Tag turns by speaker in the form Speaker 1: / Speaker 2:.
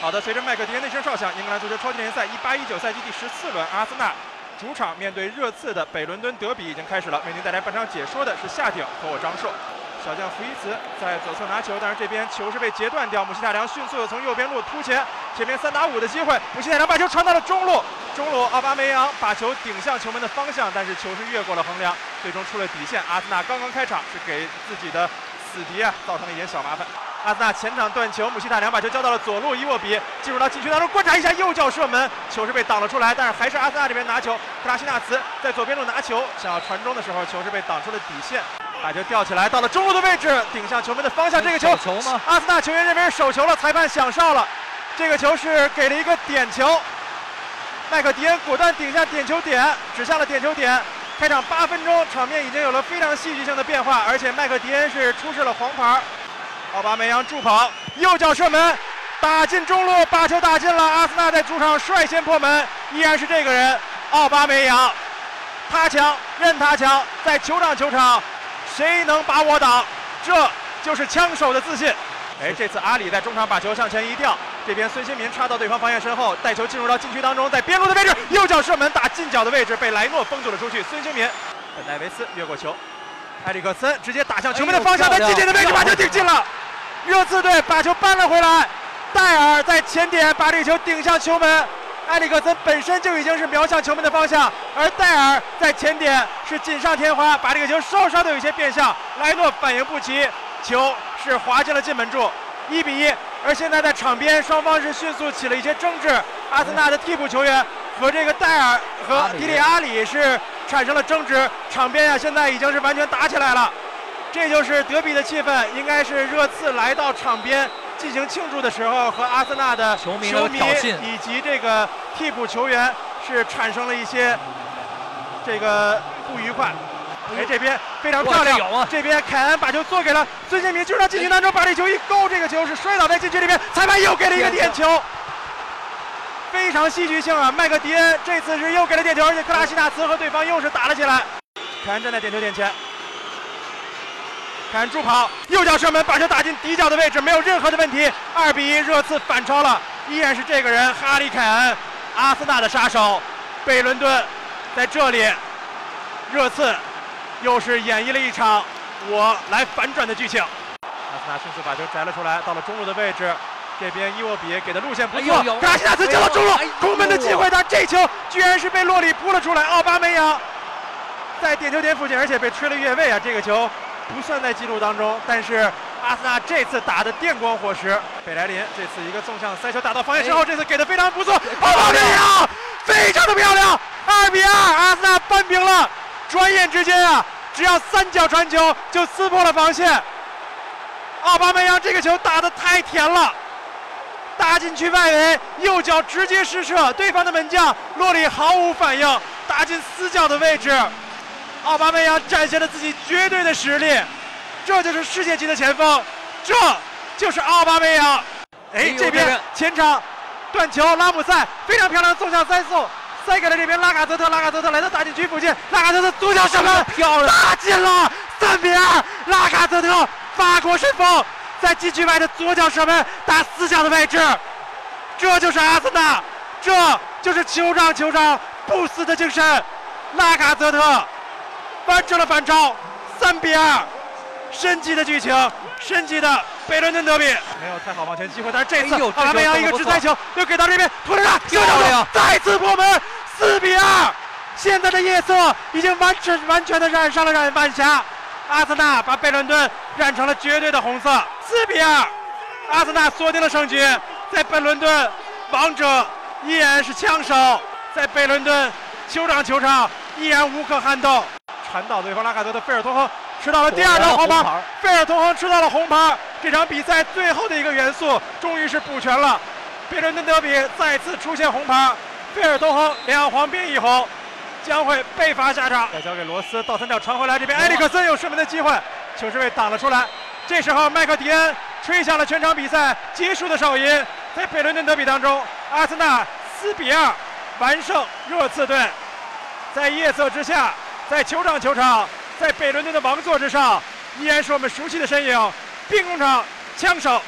Speaker 1: 好的，随着麦克迪恩的声哨响，英格兰足球超级联赛一八一九赛季第十四轮，阿森纳主场面对热刺的北伦敦德比已经开始了。为您带来本场解说的是夏鼎和我张硕。小将福伊茨在左侧拿球，但是这边球是被截断掉。姆希塔良迅速的从右边路突前，前面三打五的机会，姆希塔良把球传到了中路，中路奥巴梅扬把球顶向球门的方向，但是球是越过了横梁，最终出了底线。阿森纳刚刚开场是给自己的死敌啊造成了一点小麻烦。阿森纳前场断球，姆希塔良把球交到了左路，伊沃比进入到禁区当中，观察一下右脚射门，球是被挡了出来，但是还是阿森纳这边拿球。克拉西纳茨在左边路拿球，想要传中的时候，球是被挡出了底线。把球吊起来，到了中路的位置，顶向球门的方向。这个球，
Speaker 2: 球吗？
Speaker 1: 阿森纳球员认为是手球了，裁判响哨了。这个球是给了一个点球，麦克迪恩果断顶下点球点，指向了点球点。开场八分钟，场面已经有了非常戏剧性的变化，而且麦克迪恩是出示了黄牌。奥巴梅扬助跑，右脚射门，打进中路，把球打进了。阿森纳在主场率先破门，依然是这个人，奥巴梅扬，他强任他强，在球场球场。谁能把我挡？这就是枪手的自信。哎，这次阿里在中场把球向前一吊，这边孙兴民插到对方防线身后，带球进入到禁区当中，在边路的位置，右脚射门打进角的位置，被莱诺封住了出去。孙兴民，本戴维斯越过球，埃里克森直接打向球门的方向，在近点的位置把球顶进了。热刺队把球扳了回来，戴尔在前点把这个球顶向球门。埃里克森本身就已经是瞄向球门的方向，而戴尔在前点是锦上添花，把这个球稍稍的有些变向。莱诺反应不及，球是滑进了进门柱，一比一。而现在在场边，双方是迅速起了一些争执。阿森纳的替补球员和这个戴尔和迪里阿里是产生了争执，场边呀现在已经是完全打起来了。这就是德比的气氛，应该是热刺来到场边。进行庆祝的时候，和阿森纳的球迷以及这个替补球员是产生了一些这个不愉快。哎，这边非常漂亮，这边凯恩把球做给了孙兴民，就让禁区当中把这球一勾，这个球是摔倒在禁区里面，裁判又给了一个点球，非常戏剧性啊！麦克迪恩这次是又给了点球，而且克拉西纳茨和对方又是打了起来。凯恩站在点球点前。凯恩助跑，右脚射门，把球打进底角的位置，没有任何的问题。二比一，热刺反超了，依然是这个人，哈里凯恩，阿森纳的杀手。贝伦敦在这里，热刺又是演绎了一场我来反转的剧情。阿森纳迅速把球摘了出来，到了中路的位置，这边伊沃比给的路线不错，卡西纳斯交到中路，攻门的机会，但这球居然是被洛里扑了出来。奥巴梅扬在点球点附近，而且被吹了越位啊，这个球。不算在记录当中，但是阿森纳这次打的电光火石。贝莱林这次一个纵向塞球打到防线之后，这次给的非常不错。奥巴梅扬非常的漂亮，二比二，阿森纳扳平了。转眼之间啊，只要三脚传球就撕破了防线。奥巴梅扬这个球打的太甜了，打进去外围，右脚直接失射，对方的门将洛里毫无反应，打进死角的位置。奥巴梅扬展现了自己绝对的实力，这就是世界级的前锋，这就是奥巴梅扬。哎，这边前场断球，拉姆塞非常漂亮的纵向塞送，塞给了这边拉卡泽特，拉卡泽特来到大禁区附近，拉卡泽特左脚射门，
Speaker 2: 漂亮，
Speaker 1: 打进了，三比二，拉卡泽特法国神锋在禁区外的左脚射门打死角的位置，这就是阿森纳，这就是球场球场不死的精神，拉卡泽特。完成了反超，三比二，神级的剧情，神级的北伦敦德比，没有太好往前机会，但是这次奥巴梅扬一个直塞球又给到这边，托雷纳又再次破门，四比二，现在的夜色已经完全完全的染上了染晚霞，阿森纳把北伦敦染成了绝对的红色，四比二，阿森纳锁定了胜局，在北伦敦，王者依然是枪手，在北伦敦酋长球场依然无可撼动。传到对方拉卡德的费尔通亨吃到了第二张黄牌，费尔通亨吃到了红牌。这场比赛最后的一个元素终于是补全了，贝伦敦德比再次出现红牌，费尔通亨两黄变一红，将会被罚下场。再交给罗斯，倒三角传回来，这边埃里克森有射门的机会，球是被挡了出来。这时候麦克迪恩吹响了全场比赛结束的哨音，在贝伦敦德比当中，阿森纳四比二完胜热刺队，在夜色之下。在球场，球场，在北伦敦的王座之上，依然是我们熟悉的身影，兵工厂枪手。